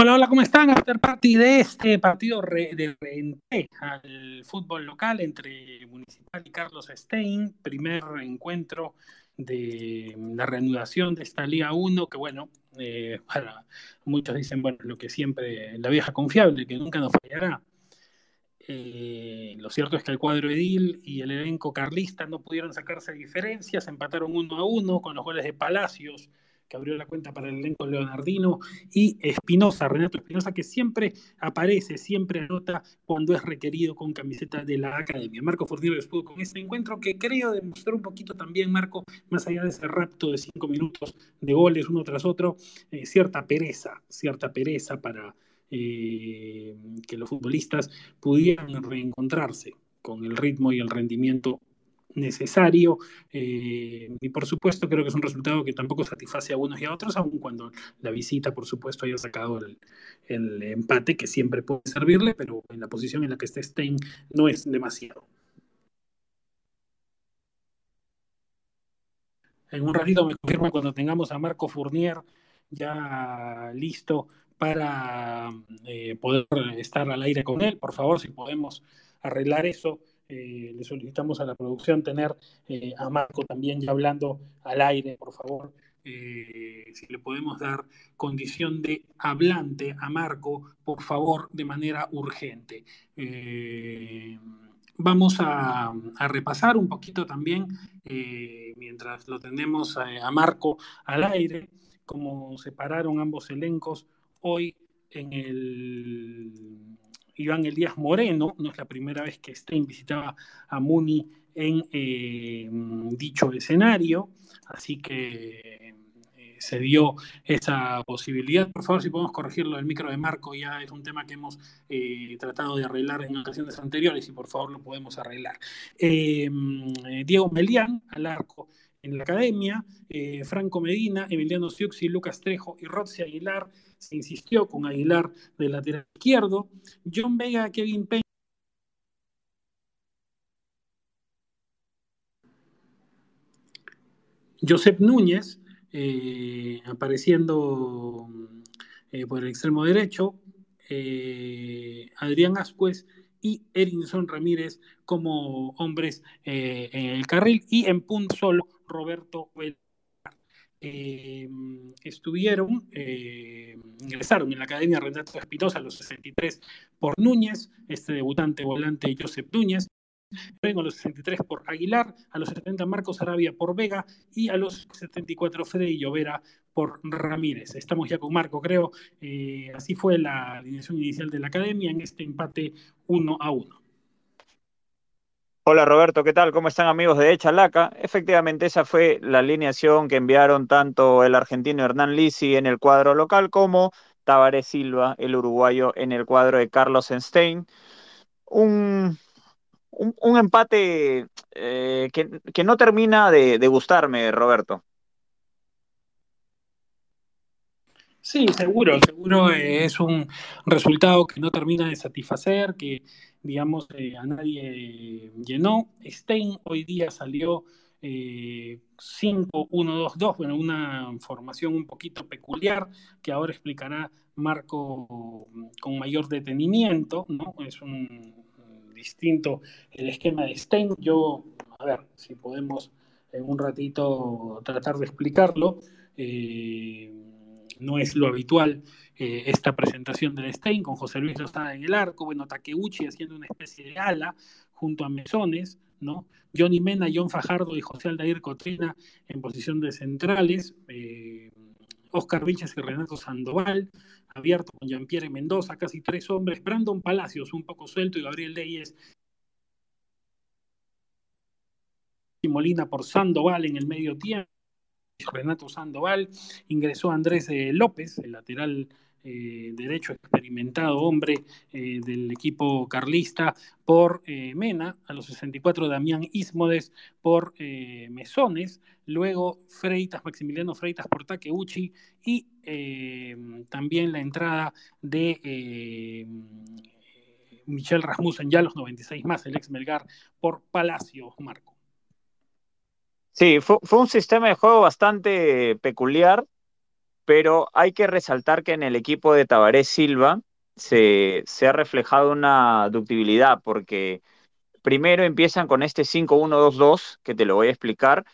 Hola, hola, ¿cómo están? After party de este partido de reentré al fútbol local entre Municipal y Carlos Stein, primer encuentro de la reanudación de esta Liga 1, que bueno, eh, para muchos dicen, bueno, lo que siempre, la vieja confiable, que nunca nos fallará. Eh, lo cierto es que el cuadro Edil y el elenco carlista no pudieron sacarse diferencias, empataron uno a uno con los goles de Palacios, que abrió la cuenta para el elenco Leonardino, y Espinosa, Renato Espinosa, que siempre aparece, siempre anota cuando es requerido con camiseta de la academia. Marco Fortino estuvo con este encuentro que creo demostró un poquito también, Marco, más allá de ese rapto de cinco minutos de goles uno tras otro, eh, cierta pereza, cierta pereza para eh, que los futbolistas pudieran reencontrarse con el ritmo y el rendimiento necesario. Eh, y por supuesto creo que es un resultado que tampoco satisface a unos y a otros, aun cuando la visita, por supuesto, haya sacado el, empate, que siempre puede servirle, pero en la posición en la que está Stein no es demasiado. En un ratito me confirma cuando tengamos a Marco Fournier ya listo para eh, poder estar al aire con él. Por favor, si podemos arreglar eso, eh, le solicitamos a la producción tener eh, a Marco también ya hablando al aire, por favor. Eh, si le podemos dar condición de hablante a Marco, por favor, de manera urgente. vamos a, repasar un poquito también, mientras lo tenemos a Marco al aire, cómo separaron ambos elencos hoy en el Iván Elías Moreno, no es la primera vez que Stein visitaba a Muni en eh, dicho escenario, así que eh, se dio esa posibilidad. Por favor, si podemos corregirlo, el micro de Marco ya es un tema que hemos eh, tratado de arreglar en ocasiones anteriores y por favor lo podemos arreglar. Diego Melián, al arco en la academia, Franco Medina, Emiliano Siuxi, Lucas Trejo y Roxy Aguilar se insistió con Aguilar de lateral izquierdo, John Vega, Kevin Peña. Josep Núñez, eh, apareciendo eh, por el extremo derecho, eh, Adrián Ascuez y Erinson Ramírez como hombres en el carril y en punto solo Roberto eh, estuvieron, eh, ingresaron en la Academia Renato Espinosa a los 63 por Núñez, este debutante volante Josep Núñez, a los 63 por Aguilar, a los 70 Marcos Arabia por Vega y a los 74 Freddy Llovera por Ramírez. Estamos ya con Marco, creo. Eh, así fue la alineación inicial de la Academia en este empate 1 a 1. Hola Roberto, ¿qué tal? ¿Cómo están amigos de Echalaca? Efectivamente, esa fue la alineación que enviaron tanto el argentino Hernán Lisi en el cuadro local como Tavares Silva, el uruguayo, en el cuadro de Carlos Enstein. Un, un, empate eh, que, no termina de, gustarme, Roberto. Sí, seguro, seguro es un resultado que no termina de satisfacer, que digamos, eh, a nadie llenó. Stein hoy día salió 5-1-2-2, eh, bueno, una formación un poquito peculiar que ahora explicará Marco con mayor detenimiento, ¿no? Es un distinto el esquema de Stein. Yo, a ver, si podemos en un ratito tratar de explicarlo. Eh, no es lo habitual eh, esta presentación del Stein, con José Luis Lozada en el arco, bueno, Takeuchi haciendo una especie de ala junto a Mesones, ¿no? Johnny Mena, John Fajardo y José Aldair Cotrina en posición de centrales, eh, Oscar Vilches y Renato Sandoval, abierto con Jean-Pierre Mendoza, casi tres hombres, Brandon Palacios un poco suelto y Gabriel Leyes y Molina por Sandoval en el medio tiempo. Renato Sandoval, ingresó Andrés eh, López, el lateral eh, derecho experimentado hombre eh, del equipo carlista por Mena, a los 64 Damián Ismodes por Mesones, luego Freitas, Maximiliano Freitas por Takeuchi y también la entrada de Michel Rasmussen ya a los 96 más, el ex Melgar por Palacio Marco. Sí, fue, un sistema de juego bastante peculiar pero hay que resaltar que en el equipo de Tabaré Silva se, se ha reflejado una ductibilidad, porque primero empiezan con este 5-1-2-2, que te lo voy a explicar,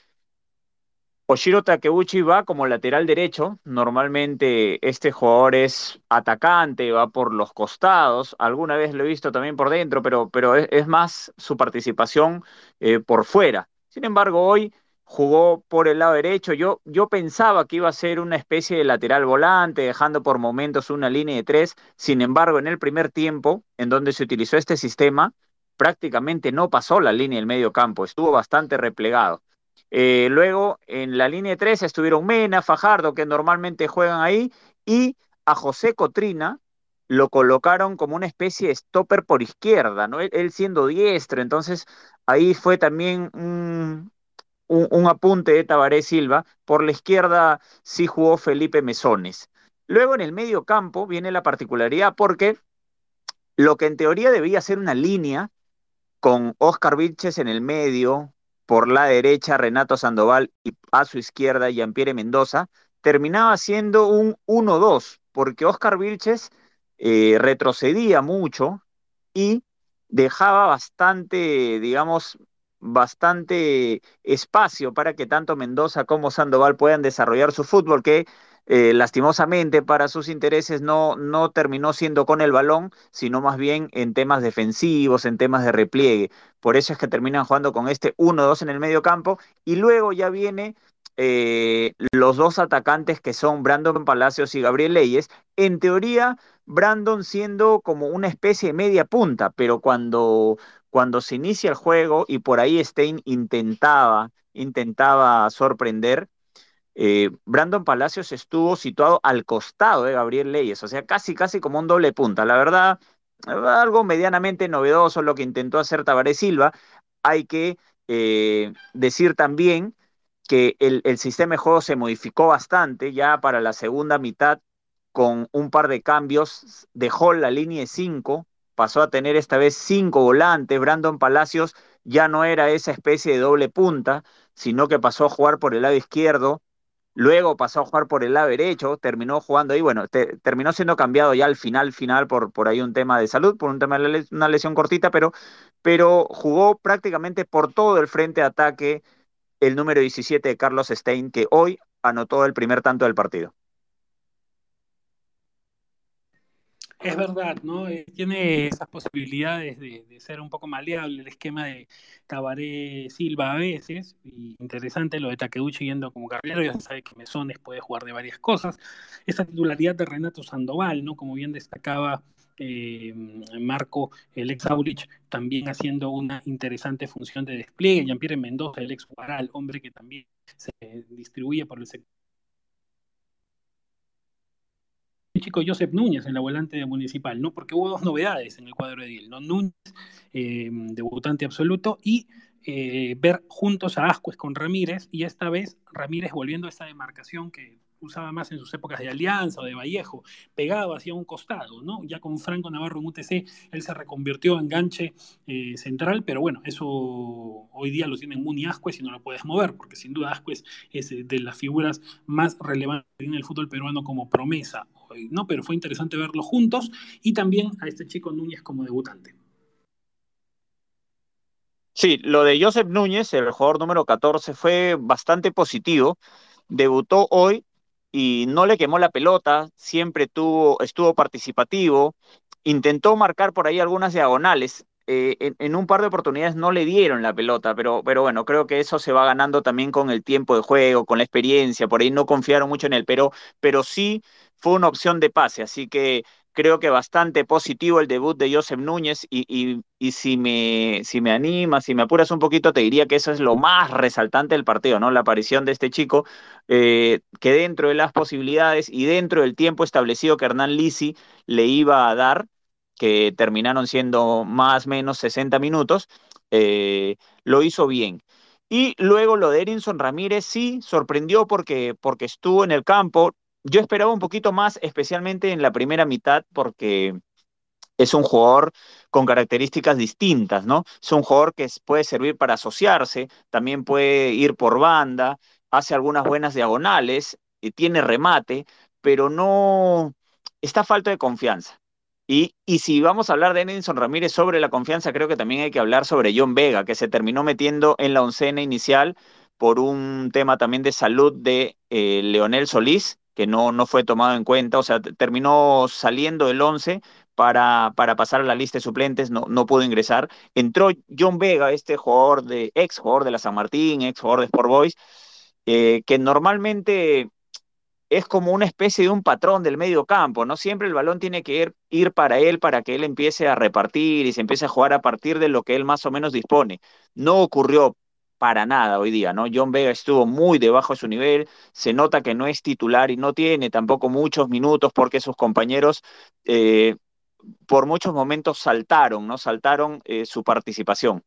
Oshiro Takeuchi va como lateral derecho. Normalmente este jugador es atacante, va por los costados. Alguna vez lo he visto también por dentro, pero, pero es, más su participación eh, por fuera. Sin embargo, hoy jugó por el lado derecho. Yo, yo pensaba que iba a ser una especie de lateral volante, dejando por momentos una línea de tres. Sin embargo, en el primer tiempo, en donde se utilizó este sistema, prácticamente no pasó la línea del medio campo, estuvo bastante replegado. Eh, luego, en la línea 3 estuvieron Mena, Fajardo, que normalmente juegan ahí, y a José Cotrina lo colocaron como una especie de stopper por izquierda, ¿no? Él, él siendo diestro, entonces ahí fue también un, un, un, apunte de Tabaré Silva. Por la izquierda sí jugó Felipe Mesones. Luego en el medio campo viene la particularidad porque lo que en teoría debía ser una línea con Oscar Vilches en el medio, por la derecha Renato Sandoval y a su izquierda Jean-Pierre Mendoza, terminaba siendo un 1-2, porque Oscar Vilches eh, retrocedía mucho y dejaba bastante, digamos, bastante espacio para que tanto Mendoza como Sandoval puedan desarrollar su fútbol, que eh, lastimosamente para sus intereses no, no terminó siendo con el balón, sino más bien en temas defensivos, en temas de repliegue. Por eso es que terminan jugando con este 1-2 en el medio campo y luego ya viene eh, los dos atacantes que son Brandon Palacios y Gabriel Leyes. En teoría, Brandon siendo como una especie de media punta, pero cuando, cuando se inicia el juego y por ahí Stein intentaba, intentaba sorprender, eh, Brandon Palacios estuvo situado al costado de Gabriel Leyes, o sea, casi, casi como un doble punta. La verdad, algo medianamente novedoso lo que intentó hacer Tabaré Silva. Hay que eh, decir también que el, el, sistema de juego se modificó bastante ya para la segunda mitad con un par de cambios. Dejó la línea de cinco, pasó a tener esta vez cinco volantes. Brandon Palacios ya no era esa especie de doble punta, sino que pasó a jugar por el lado izquierdo Luego pasó a jugar por el lado derecho, terminó jugando ahí, bueno, te, terminó siendo cambiado ya al final, final, por, por ahí un tema de salud, por un tema de una lesión cortita, pero, pero jugó prácticamente por todo el frente de ataque el número 17 de Carlos Stein, que hoy anotó el primer tanto del partido. Es verdad, ¿no? Eh, tiene esas posibilidades de, ser un poco maleable el esquema de Tabaré Silva a veces. Y interesante lo de Takeuchi yendo como carrilero, ya se sabe que Mesones puede jugar de varias cosas. Esa titularidad de Renato Sandoval, ¿no? Como bien destacaba eh, Marco, el ex Aurich, también haciendo una interesante función de despliegue. Jean-Pierre Mendoza, el ex Guaral, hombre que también se distribuye por el sector chico Joseph Núñez en la volante Municipal, ¿no? Porque hubo dos novedades en el cuadro de Dil, ¿no? Núñez, eh, debutante absoluto, y eh, ver juntos a Ascuez con Ramírez, y esta vez Ramírez volviendo a esa demarcación que usaba más en sus épocas de Alianza o de Vallejo, pegado hacia un costado, ¿no? Ya con Franco Navarro en UTC, él se reconvirtió en ganche eh, central, pero bueno, eso hoy día lo tienen Muni Ascuez y no lo puedes mover, porque sin duda Ascuez es de las figuras más relevantes en el fútbol peruano como promesa, ¿no? Pero fue interesante verlos juntos y también a este chico Núñez como debutante. Sí, lo de Joseph Núñez, el jugador número 14, fue bastante positivo. Debutó hoy y no le quemó la pelota, siempre tuvo, estuvo participativo, intentó marcar por ahí algunas diagonales. Eh, en, en, un par de oportunidades no le dieron la pelota, pero, pero bueno, creo que eso se va ganando también con el tiempo de juego, con la experiencia, por ahí no confiaron mucho en él, pero, pero sí fue una opción de pase, así que creo que bastante positivo el debut de Joseph Núñez y, y, y, si, me, si me animas, si me apuras un poquito, te diría que eso es lo más resaltante del partido, ¿no? La aparición de este chico, eh, que dentro de las posibilidades y dentro del tiempo establecido que Hernán Lisi le iba a dar, que terminaron siendo más o menos 60 minutos, eh, lo hizo bien. Y luego lo de Erinson Ramírez sí sorprendió porque, porque estuvo en el campo, yo esperaba un poquito más, especialmente en la primera mitad, porque es un jugador con características distintas, ¿no? Es un jugador que puede servir para asociarse, también puede ir por banda, hace algunas buenas diagonales, tiene remate, pero no está falta de confianza. Y, y, si vamos a hablar de Edinson Ramírez sobre la confianza, creo que también hay que hablar sobre John Vega, que se terminó metiendo en la oncena inicial por un tema también de salud de eh, Leonel Solís, que no, no fue tomado en cuenta, o sea, terminó saliendo del 11 para, para pasar a la lista de suplentes, no, no pudo ingresar. Entró John Vega, este jugador de, ex jugador de la San Martín, ex jugador de Sport Boys, eh, que normalmente es como una especie de un patrón del medio campo, ¿no? Siempre el balón tiene que ir, ir, para él para que él empiece a repartir y se empiece a jugar a partir de lo que él más o menos dispone. No ocurrió para nada hoy día, ¿no? John Vega estuvo muy debajo de su nivel, se nota que no es titular y no tiene tampoco muchos minutos porque sus compañeros eh, por muchos momentos saltaron, ¿no? Saltaron eh, su participación.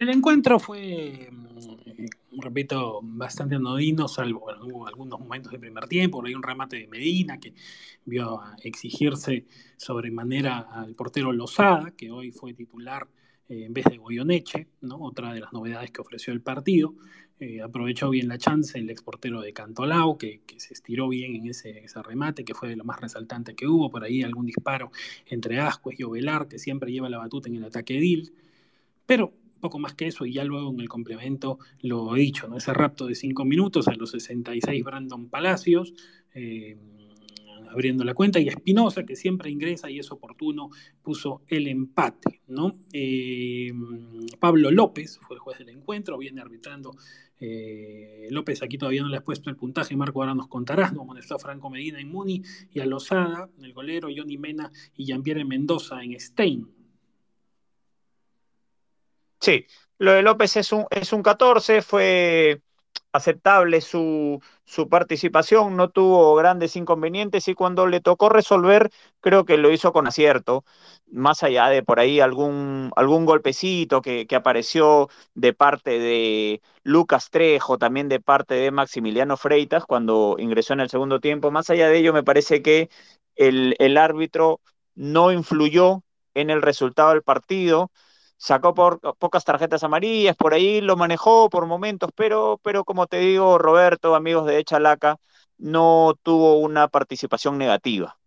El encuentro fue, mm, repito, bastante anodino, salvo hubo algunos momentos de primer tiempo, hay un remate de Medina que vio exigirse sobremanera al portero Lozada, que hoy fue titular eh, en vez de Goyoneche, otra de las novedades que ofreció el partido. Eh, aprovechó bien la chance el exportero de Cantolao, que, que se estiró bien en ese, remate, que fue lo más resaltante que hubo. Por ahí algún disparo entre Ascuez y Ovelar, que siempre lleva la batuta en el ataque DIL. Pero poco más que eso, y ya luego en el complemento lo he dicho, ¿no? ese rapto de cinco minutos a los 66 Brandon Palacios. Eh, abriendo la cuenta, y Espinosa, que siempre ingresa y es oportuno, puso el empate. ¿no? Eh, Pablo López fue el juez del encuentro, viene arbitrando. Eh, López aquí todavía no le ha puesto el puntaje, Marco ahora nos contarás, no amonestó a Franco Medina en Muni y a Lozada, el golero, Johnny Mena y Jean-Pierre Mendoza en Stein. Sí, lo de López es un, es un 14, fue aceptable su, su, participación, no tuvo grandes inconvenientes y cuando le tocó resolver, creo que lo hizo con acierto, más allá de por ahí algún, algún golpecito que, que apareció de parte de Lucas Trejo, también de parte de Maximiliano Freitas cuando ingresó en el segundo tiempo. Más allá de ello, me parece que el, el árbitro no influyó en el resultado del partido sacó por, pocas tarjetas amarillas, por ahí lo manejó por momentos, pero, pero como te digo, Roberto, amigos de Echalaca, no tuvo una participación negativa.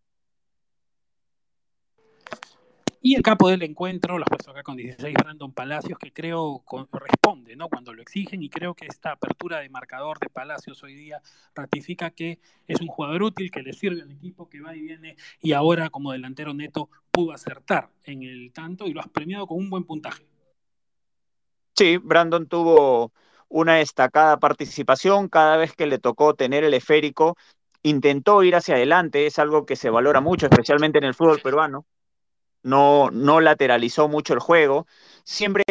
Y el capo del encuentro, lo puesto acá con 16, Brandon Palacios, que creo corresponde, ¿no? Cuando lo exigen, y creo que esta apertura de marcador de Palacios hoy día ratifica que es un jugador útil, que le sirve al equipo, que va y viene, y ahora como delantero neto pudo acertar en el tanto y lo has premiado con un buen puntaje. Sí, Brandon tuvo una destacada participación cada vez que le tocó tener el esférico, intentó ir hacia adelante, es algo que se valora mucho, especialmente en el fútbol peruano no, no lateralizó mucho el juego. Siempre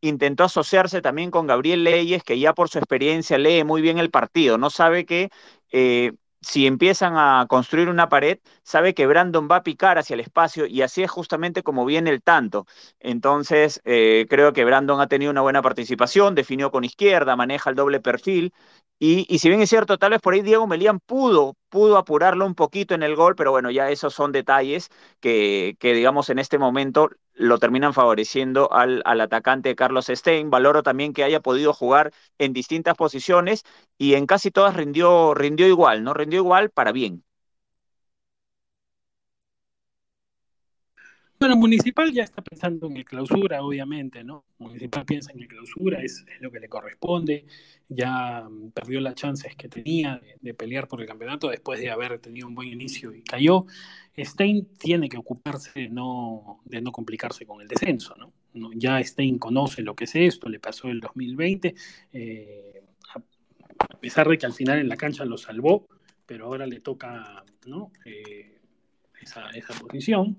intentó asociarse también con Gabriel Leyes, que ya por su experiencia lee muy bien el partido, no sabe que eh, si empiezan a construir una pared, sabe que Brandon va a picar hacia el espacio y así es justamente como viene el tanto. Entonces, eh, creo que Brandon ha tenido una buena participación, definió con izquierda, maneja el doble perfil y, y, si bien es cierto, tal vez por ahí Diego Melián pudo, pudo apurarlo un poquito en el gol, pero bueno, ya esos son detalles que, que digamos, en este momento lo terminan favoreciendo al, al, atacante Carlos Stein. Valoro también que haya podido jugar en distintas posiciones y en casi todas rindió, rindió igual, ¿no? Rindió igual para bien. Bueno, Municipal ya está pensando en el clausura, obviamente, ¿no? Municipal piensa en el clausura, es, es lo que le corresponde. Ya mm, perdió las chances que tenía de, de, pelear por el campeonato después de haber tenido un buen inicio y cayó. Stein tiene que ocuparse de no, de no complicarse con el descenso, ¿no? ¿no? Ya Stein conoce lo que es esto, le pasó el 2020, eh, a, pesar de que al final en la cancha lo salvó, pero ahora le toca, ¿no? Eh, esa, posición.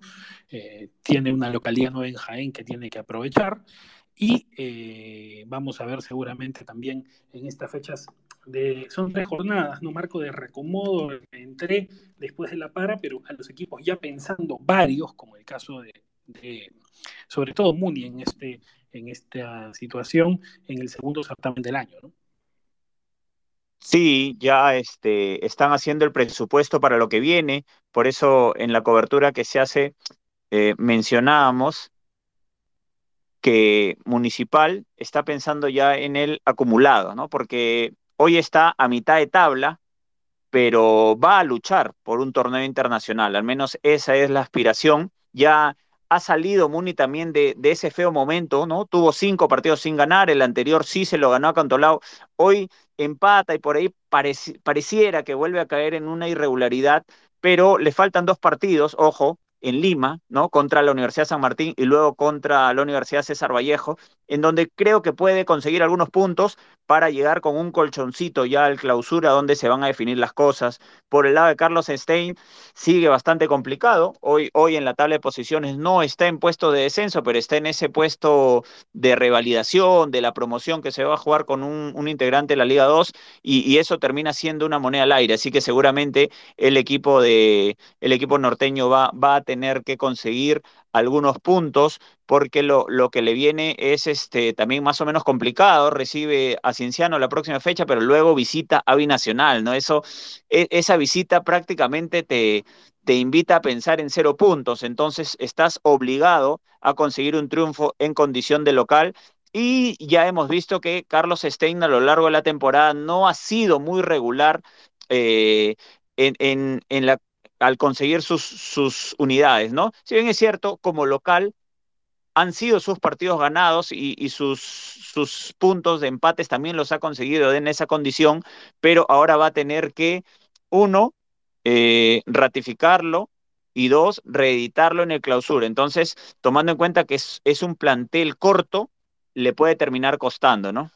Eh, tiene una localidad nueva en Jaén que tiene que aprovechar. Y eh, vamos a ver seguramente también en estas fechas de, son tres jornadas, ¿no? Marco de recomodo, entré después de la para, pero a los equipos ya pensando varios, como el caso de, de sobre todo Muni en, este, en esta situación, en el segundo certamen del año, ¿no? Sí, ya este, están haciendo el presupuesto para lo que viene, por eso en la cobertura que se hace eh, mencionábamos que Municipal está pensando ya en el acumulado, ¿no? Porque hoy está a mitad de tabla, pero va a luchar por un torneo internacional, al menos esa es la aspiración. Ya ha salido Muni también de, de, ese feo momento, ¿no? Tuvo cinco partidos sin ganar, el anterior sí se lo ganó a Cantolao, hoy empata y por ahí pareci pareciera que vuelve a caer en una irregularidad, pero le faltan dos partidos, ojo, en Lima, ¿no? Contra la Universidad San Martín y luego contra la Universidad César Vallejo, en donde creo que puede conseguir algunos puntos para llegar con un colchoncito ya al clausura donde se van a definir las cosas. Por el lado de Carlos Stein sigue bastante complicado. Hoy, hoy en la tabla de posiciones no está en puesto de descenso, pero está en ese puesto de revalidación, de la promoción que se va a jugar con un, integrante de la Liga 2 y, y, eso termina siendo una moneda al aire. Así que seguramente el equipo, de, el equipo norteño va, va a tener tener que conseguir algunos puntos porque lo, lo, que le viene es este, también más o menos complicado. Recibe a Cienciano la próxima fecha, pero luego visita a Binacional, ¿no? Eso, e, esa visita prácticamente te, te invita a pensar en cero puntos. Entonces estás obligado a conseguir un triunfo en condición de local. Y ya hemos visto que Carlos Stein a lo largo de la temporada no ha sido muy regular eh, en, en, en, la al conseguir sus, sus unidades, ¿no? Si bien es cierto, como local, han sido sus partidos ganados y, sus, sus puntos de empates también los ha conseguido en esa condición, pero ahora va a tener que, uno, eh, ratificarlo y dos, reeditarlo en el clausura. Entonces, tomando en cuenta que es, es un plantel corto, le puede terminar costando, ¿no?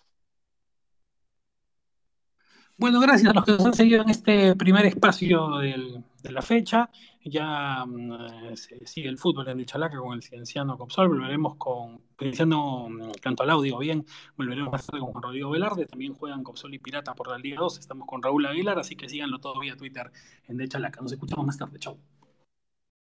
Bueno, gracias a los que nos han seguido en este primer espacio del, de la fecha. Ya um, sigue el fútbol en Chalaca con el Cienciano Copsol. Volveremos con Cienciano mm, Cantolao, digo bien. Volveremos más tarde con Rodrigo Velarde. También juegan Copsol y Pirata por la Liga 2. Estamos con Raúl Aguilar, así que síganlo todo vía Twitter en De Chalaca. Nos escuchamos más tarde. Chau.